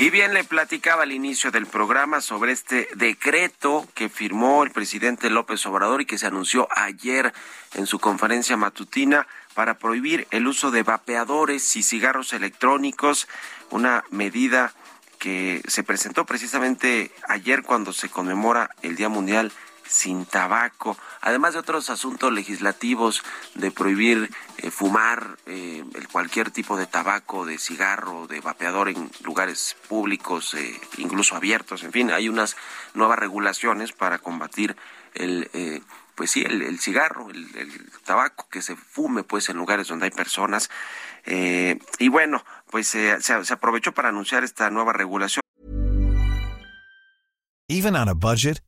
Y bien, le platicaba al inicio del programa sobre este decreto que firmó el presidente López Obrador y que se anunció ayer en su conferencia matutina para prohibir el uso de vapeadores y cigarros electrónicos, una medida que se presentó precisamente ayer cuando se conmemora el Día Mundial sin tabaco, además de otros asuntos legislativos de prohibir eh, fumar eh, cualquier tipo de tabaco, de cigarro, de vapeador en lugares públicos, eh, incluso abiertos, en fin, hay unas nuevas regulaciones para combatir el pues sí, el, cigarro, el, tabaco que se fume pues en lugares donde hay personas. y bueno, pues se, se aprovechó para anunciar esta nueva regulación. Even on a budget.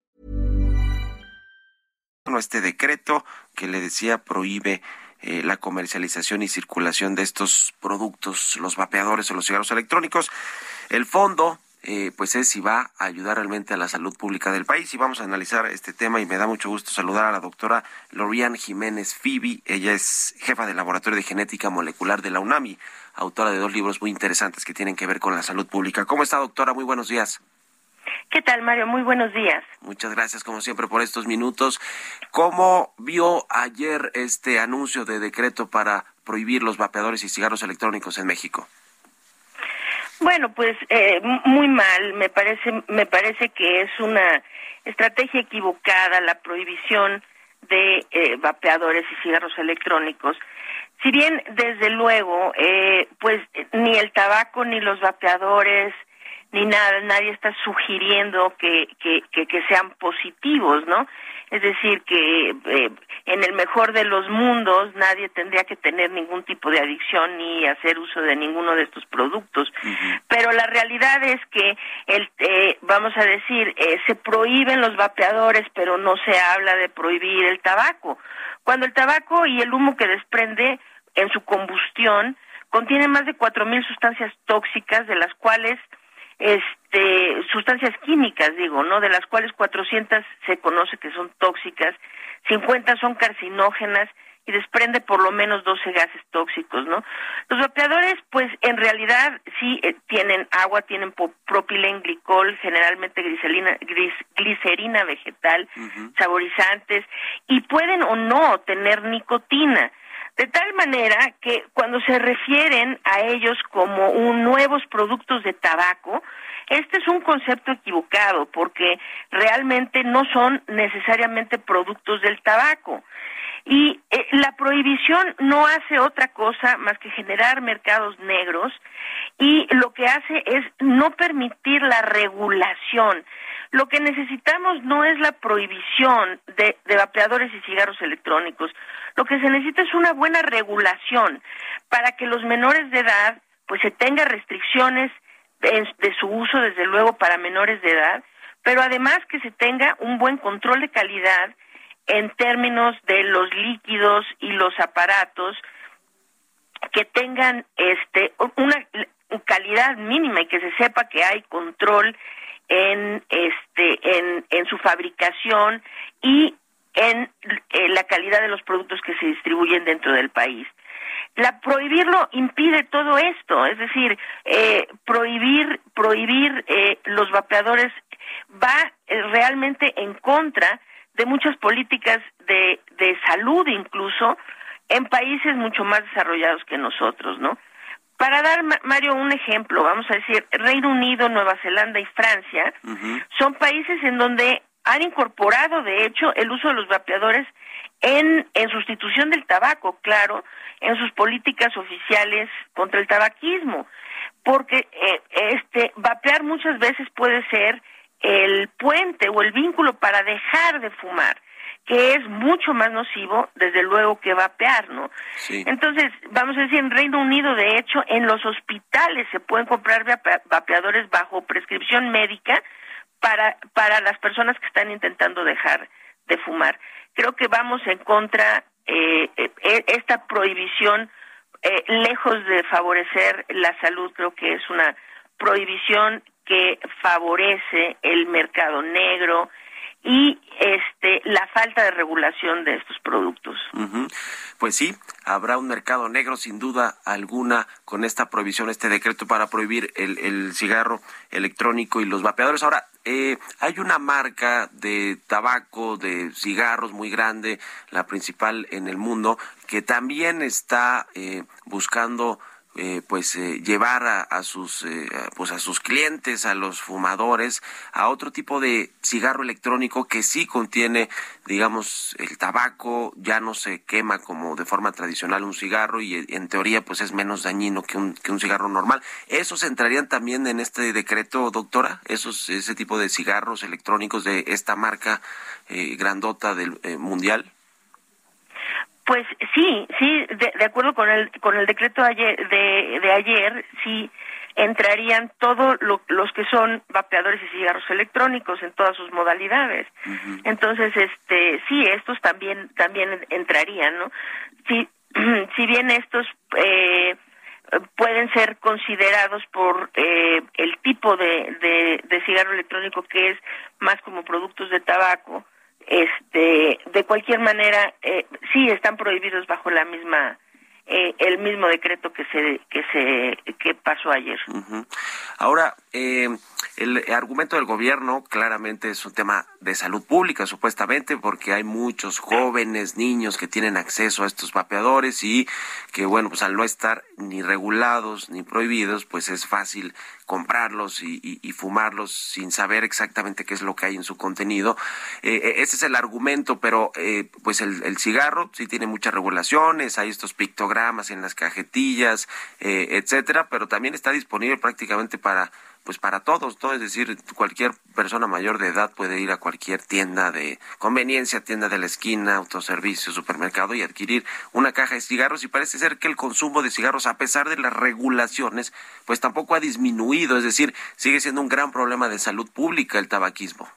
Este decreto que le decía prohíbe eh, la comercialización y circulación de estos productos, los vapeadores o los cigarros electrónicos. El fondo, eh, pues es si va a ayudar realmente a la salud pública del país y vamos a analizar este tema y me da mucho gusto saludar a la doctora Lorian Jiménez Fibi. Ella es jefa del Laboratorio de Genética Molecular de la UNAMI, autora de dos libros muy interesantes que tienen que ver con la salud pública. ¿Cómo está, doctora? Muy buenos días. ¿Qué tal, Mario? Muy buenos días. Muchas gracias, como siempre, por estos minutos. ¿Cómo vio ayer este anuncio de decreto para prohibir los vapeadores y cigarros electrónicos en México? Bueno, pues eh, muy mal. Me parece, me parece que es una estrategia equivocada la prohibición de eh, vapeadores y cigarros electrónicos. Si bien, desde luego, eh, pues ni el tabaco ni los vapeadores ni nada, nadie está sugiriendo que, que, que, sean positivos, ¿no? Es decir, que eh, en el mejor de los mundos nadie tendría que tener ningún tipo de adicción ni hacer uso de ninguno de estos productos. Pero la realidad es que, el, eh, vamos a decir, eh, se prohíben los vapeadores, pero no se habla de prohibir el tabaco. Cuando el tabaco y el humo que desprende en su combustión contiene más de cuatro mil sustancias tóxicas, de las cuales este sustancias químicas, digo, ¿no? De las cuales 400 se conoce que son tóxicas, 50 son carcinógenas y desprende por lo menos 12 gases tóxicos, ¿no? Los vapeadores, pues en realidad sí eh, tienen agua, tienen propilenglicol, generalmente glicerina, glicerina vegetal, saborizantes, y pueden o no tener nicotina. De tal manera que cuando se refieren a ellos como un nuevos productos de tabaco, este es un concepto equivocado porque realmente no son necesariamente productos del tabaco. Y eh, la prohibición no hace otra cosa más que generar mercados negros y lo que hace es no permitir la regulación. Lo que necesitamos no es la prohibición de, vapeadores y cigarros electrónicos. Lo que se necesita es una buena regulación para que los menores de edad pues se tenga restricciones de, de su uso desde luego para menores de edad, pero además que se tenga un buen control de calidad en términos de los líquidos y los aparatos que tengan este una calidad mínima y que se sepa que hay control en este en, en su fabricación y en, la calidad de los productos que se distribuyen dentro del país. la prohibirlo impide todo esto, es decir, eh, prohibir prohibir eh, los vapeadores va eh, realmente en contra de muchas políticas de, de salud incluso en países mucho más desarrollados que nosotros, ¿no? Para dar, Mario, un ejemplo, vamos a decir, Reino Unido, Nueva Zelanda y Francia son países en donde han incorporado, de hecho, el uso de los vapeadores en, en sustitución del tabaco, claro, en sus políticas oficiales contra el tabaquismo, porque eh, este vapear muchas veces puede ser el puente o el vínculo para dejar de fumar que es mucho más nocivo, desde luego, que vapear, ¿no? Entonces, vamos a decir, en Reino Unido, de hecho, en los hospitales se pueden comprar vapeadores bajo prescripción médica para, para las personas que están intentando dejar de fumar. Creo que vamos en contra, eh, eh esta prohibición, eh, lejos de favorecer la salud, creo que es una prohibición que favorece el mercado negro, y este la falta de regulación de estos productos. Pues sí, habrá un mercado negro sin duda alguna con esta prohibición, este decreto para prohibir el, el cigarro electrónico y los vapeadores. Ahora, eh, hay una marca de tabaco, de cigarros muy grande, la principal en el mundo, que también está eh, buscando eh, pues eh, llevar a, sus eh, pues a sus clientes a los fumadores a otro tipo de cigarro electrónico que sí contiene digamos el tabaco ya no se quema como de forma tradicional un cigarro y en teoría pues es menos dañino que un que un cigarro normal. Esos entrarían también en este decreto doctora esos ese tipo de cigarros electrónicos de esta marca grandota del mundial pues sí, sí, de, acuerdo con el con el decreto de ayer, de, ayer sí entrarían todos los que son vapeadores y cigarros electrónicos en todas sus modalidades. Entonces, este, sí, estos también también entrarían, ¿no? Si si bien estos eh, pueden ser considerados por eh, el tipo de, de, de cigarro electrónico que es más como productos de tabaco, este de cualquier manera eh, sí están prohibidos bajo la misma eh, el mismo decreto que se que se que pasó ayer. Ahora eh, el argumento del gobierno claramente es un tema de salud pública, supuestamente, porque hay muchos jóvenes, niños que tienen acceso a estos vapeadores y que, bueno, pues al no estar ni regulados ni prohibidos, pues es fácil comprarlos y, fumarlos sin saber exactamente qué es lo que hay en su contenido. Eh, eh, ese es el argumento, pero eh, pues el, el, cigarro sí tiene muchas regulaciones, hay estos pictogramas en las cajetillas, etcétera, pero también está disponible prácticamente para pues para todos. Es decir, cualquier persona mayor de edad puede ir a cualquier tienda de conveniencia, tienda de la esquina, autoservicio, supermercado y adquirir una caja de cigarros y parece ser que el consumo de cigarros, a pesar de las regulaciones, pues tampoco ha disminuido, es decir, sigue siendo un gran problema de salud pública el tabaquismo.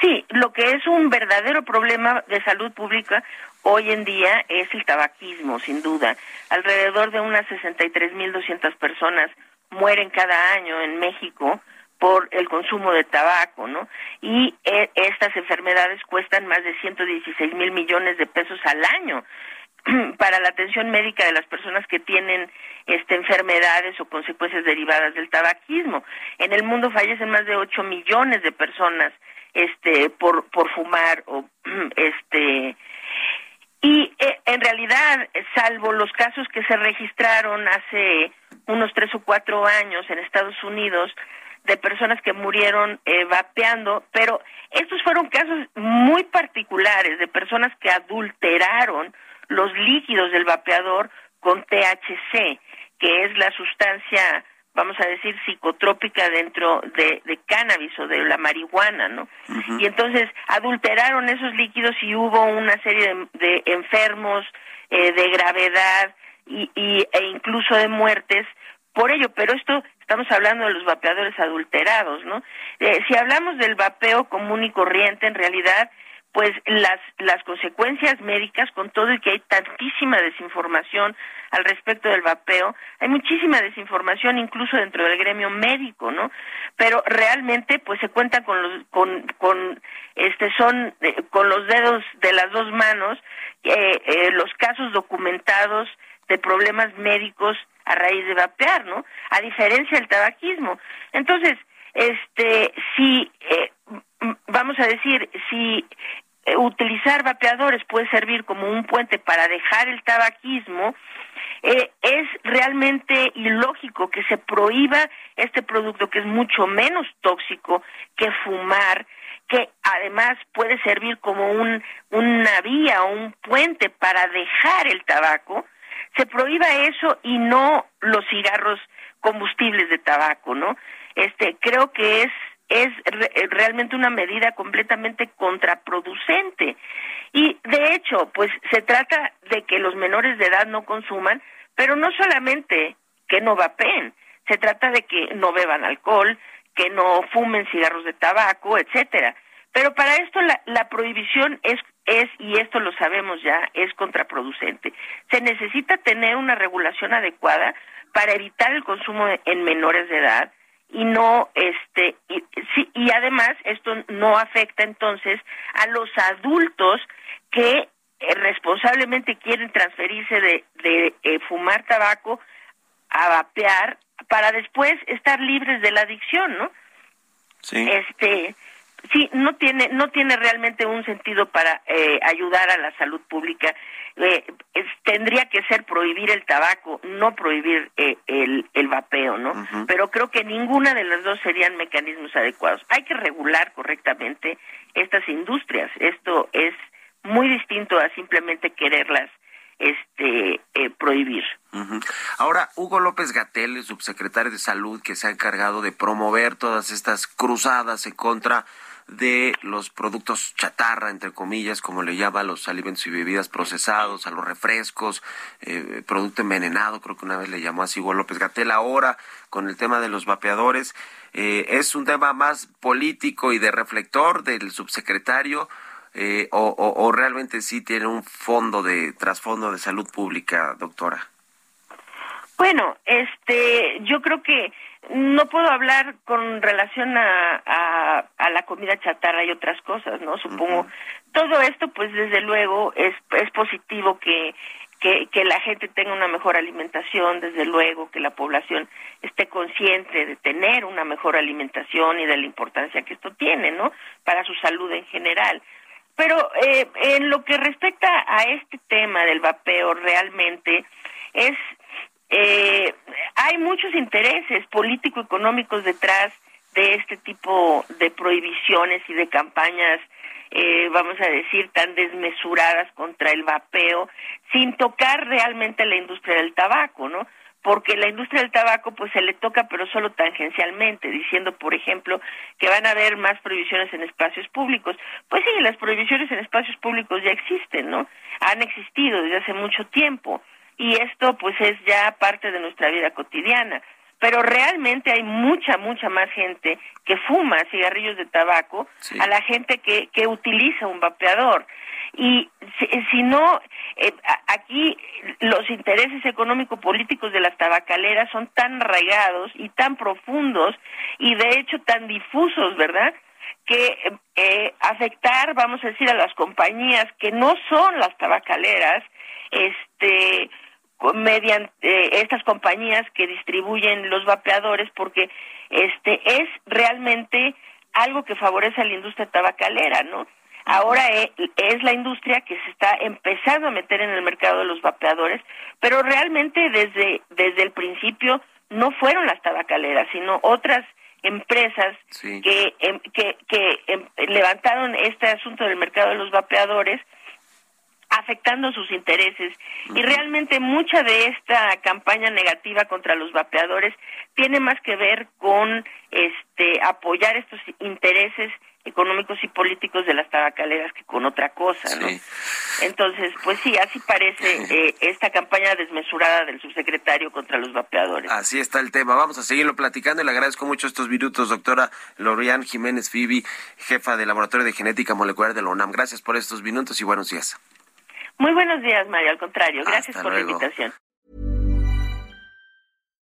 Sí, lo que es un verdadero problema de salud pública hoy en día es el tabaquismo, sin duda. Alrededor de unas 63.200 personas mueren cada año en México por el consumo de tabaco, ¿no? Y eh, estas enfermedades cuestan más de 116 mil millones de pesos al año para la atención médica de las personas que tienen este, enfermedades o consecuencias derivadas del tabaquismo. En el mundo fallecen más de 8 millones de personas este, por, por fumar o este y eh, en realidad, salvo los casos que se registraron hace unos tres o cuatro años en Estados Unidos de personas que murieron eh, vapeando, pero estos fueron casos muy particulares de personas que adulteraron los líquidos del vapeador con THC, que es la sustancia vamos a decir, psicotrópica dentro de, de cannabis o de la marihuana, ¿no? Y entonces adulteraron esos líquidos y hubo una serie de, enfermos eh, de gravedad y, y, e incluso de muertes por ello, pero esto estamos hablando de los vapeadores adulterados, ¿no? Eh, si hablamos del vapeo común y corriente, en realidad pues las las consecuencias médicas con todo y que hay tantísima desinformación al respecto del vapeo hay muchísima desinformación incluso dentro del gremio médico no pero realmente pues se cuenta con los con con este son eh, con los dedos de las dos manos eh, eh, los casos documentados de problemas médicos a raíz de vapear, ¿no? A diferencia del tabaquismo. Entonces, este, si, eh, vamos a decir, si eh, utilizar vapeadores puede servir como un puente para dejar el tabaquismo, eh, es realmente ilógico que se prohíba este producto que es mucho menos tóxico que fumar, que además puede servir como un, una vía o un puente para dejar el tabaco, se prohíba eso y no los cigarros combustibles de tabaco, ¿no? Este, creo que es es realmente una medida completamente contraproducente. Y de hecho, pues se trata de que los menores de edad no consuman, pero no solamente que no vapeen, se trata de que no beban alcohol, que no fumen cigarros de tabaco, etcétera. Pero para esto la, la prohibición es, es, y esto lo sabemos ya, es contraproducente. Se necesita tener una regulación adecuada para evitar el consumo en menores de edad y no este y, sí, y además esto no afecta entonces a los adultos que eh, responsablemente quieren transferirse de, de eh, fumar tabaco a vapear para después estar libres de la adicción, ¿no? Sí. Este, sí, no tiene, no tiene realmente un sentido para eh, ayudar a la salud pública. Eh, tendría que ser prohibir el tabaco, no prohibir eh, el, el vapeo, ¿no? Pero creo que ninguna de las dos serían mecanismos adecuados. Hay que regular correctamente estas industrias. Esto es muy distinto a simplemente quererlas este eh, prohibir. Ahora, Hugo López Gatel, el subsecretario de Salud, que se ha encargado de promover todas estas cruzadas en contra de los productos chatarra, entre comillas, como le llama los alimentos y bebidas procesados, a los refrescos, eh, producto envenenado, creo que una vez le llamó así Hugo López Gatel. Ahora, con el tema de los vapeadores, eh, es un tema más político y de reflector del subsecretario eh, o, o, realmente sí tiene un fondo de trasfondo de salud pública, doctora? Bueno, este, yo creo que no puedo hablar con relación a, a, la comida chatarra y otras cosas, ¿no? Supongo todo esto, pues desde luego es es positivo que que, que la gente tenga una mejor alimentación, desde luego que la población esté consciente de tener una mejor alimentación y de la importancia que esto tiene, ¿no? Para su salud en general. Pero eh, en lo que respecta a este tema del vapeo, realmente es eh, hay muchos intereses político-económicos detrás de este tipo de prohibiciones y de campañas, eh, vamos a decir, tan desmesuradas contra el vapeo, sin tocar realmente la industria del tabaco, ¿no? porque la industria del tabaco pues se le toca pero solo tangencialmente, diciendo por ejemplo que van a haber más prohibiciones en espacios públicos. Pues sí, las prohibiciones en espacios públicos ya existen, ¿no? Han existido desde hace mucho tiempo y esto pues es ya parte de nuestra vida cotidiana. Pero realmente hay mucha, mucha más gente que fuma cigarrillos de tabaco a la gente que, que utiliza un vapeador y si, no eh, aquí los intereses económico-políticos de las tabacaleras son tan arraigados y tan profundos y de hecho tan difusos, ¿verdad? Que eh, afectar, vamos a decir, a las compañías que no son las tabacaleras, este, mediante estas compañías que distribuyen los vapeadores, porque este es realmente algo que favorece a la industria tabacalera, ¿no? Ahora e, es la industria que se está empezando a meter en el mercado de los vapeadores, pero realmente desde, desde el principio no fueron las tabacaleras, sino otras empresas que, em, que, que em, levantaron este asunto del mercado de los vapeadores afectando sus intereses. Y realmente mucha de esta campaña negativa contra los vapeadores tiene más que ver con este apoyar estos intereses económicos y políticos de las tabacaleras que con otra cosa, ¿no? Entonces, pues sí, así parece eh, esta campaña desmesurada del subsecretario contra los vapeadores. Así está el tema. Vamos a seguirlo platicando y le agradezco mucho estos minutos, doctora Lorian Jiménez Fibi, jefa del Laboratorio de Genética Molecular de la UNAM. Gracias por estos minutos y buenos días. Muy buenos días, Mario. Al contrario, gracias por la invitación.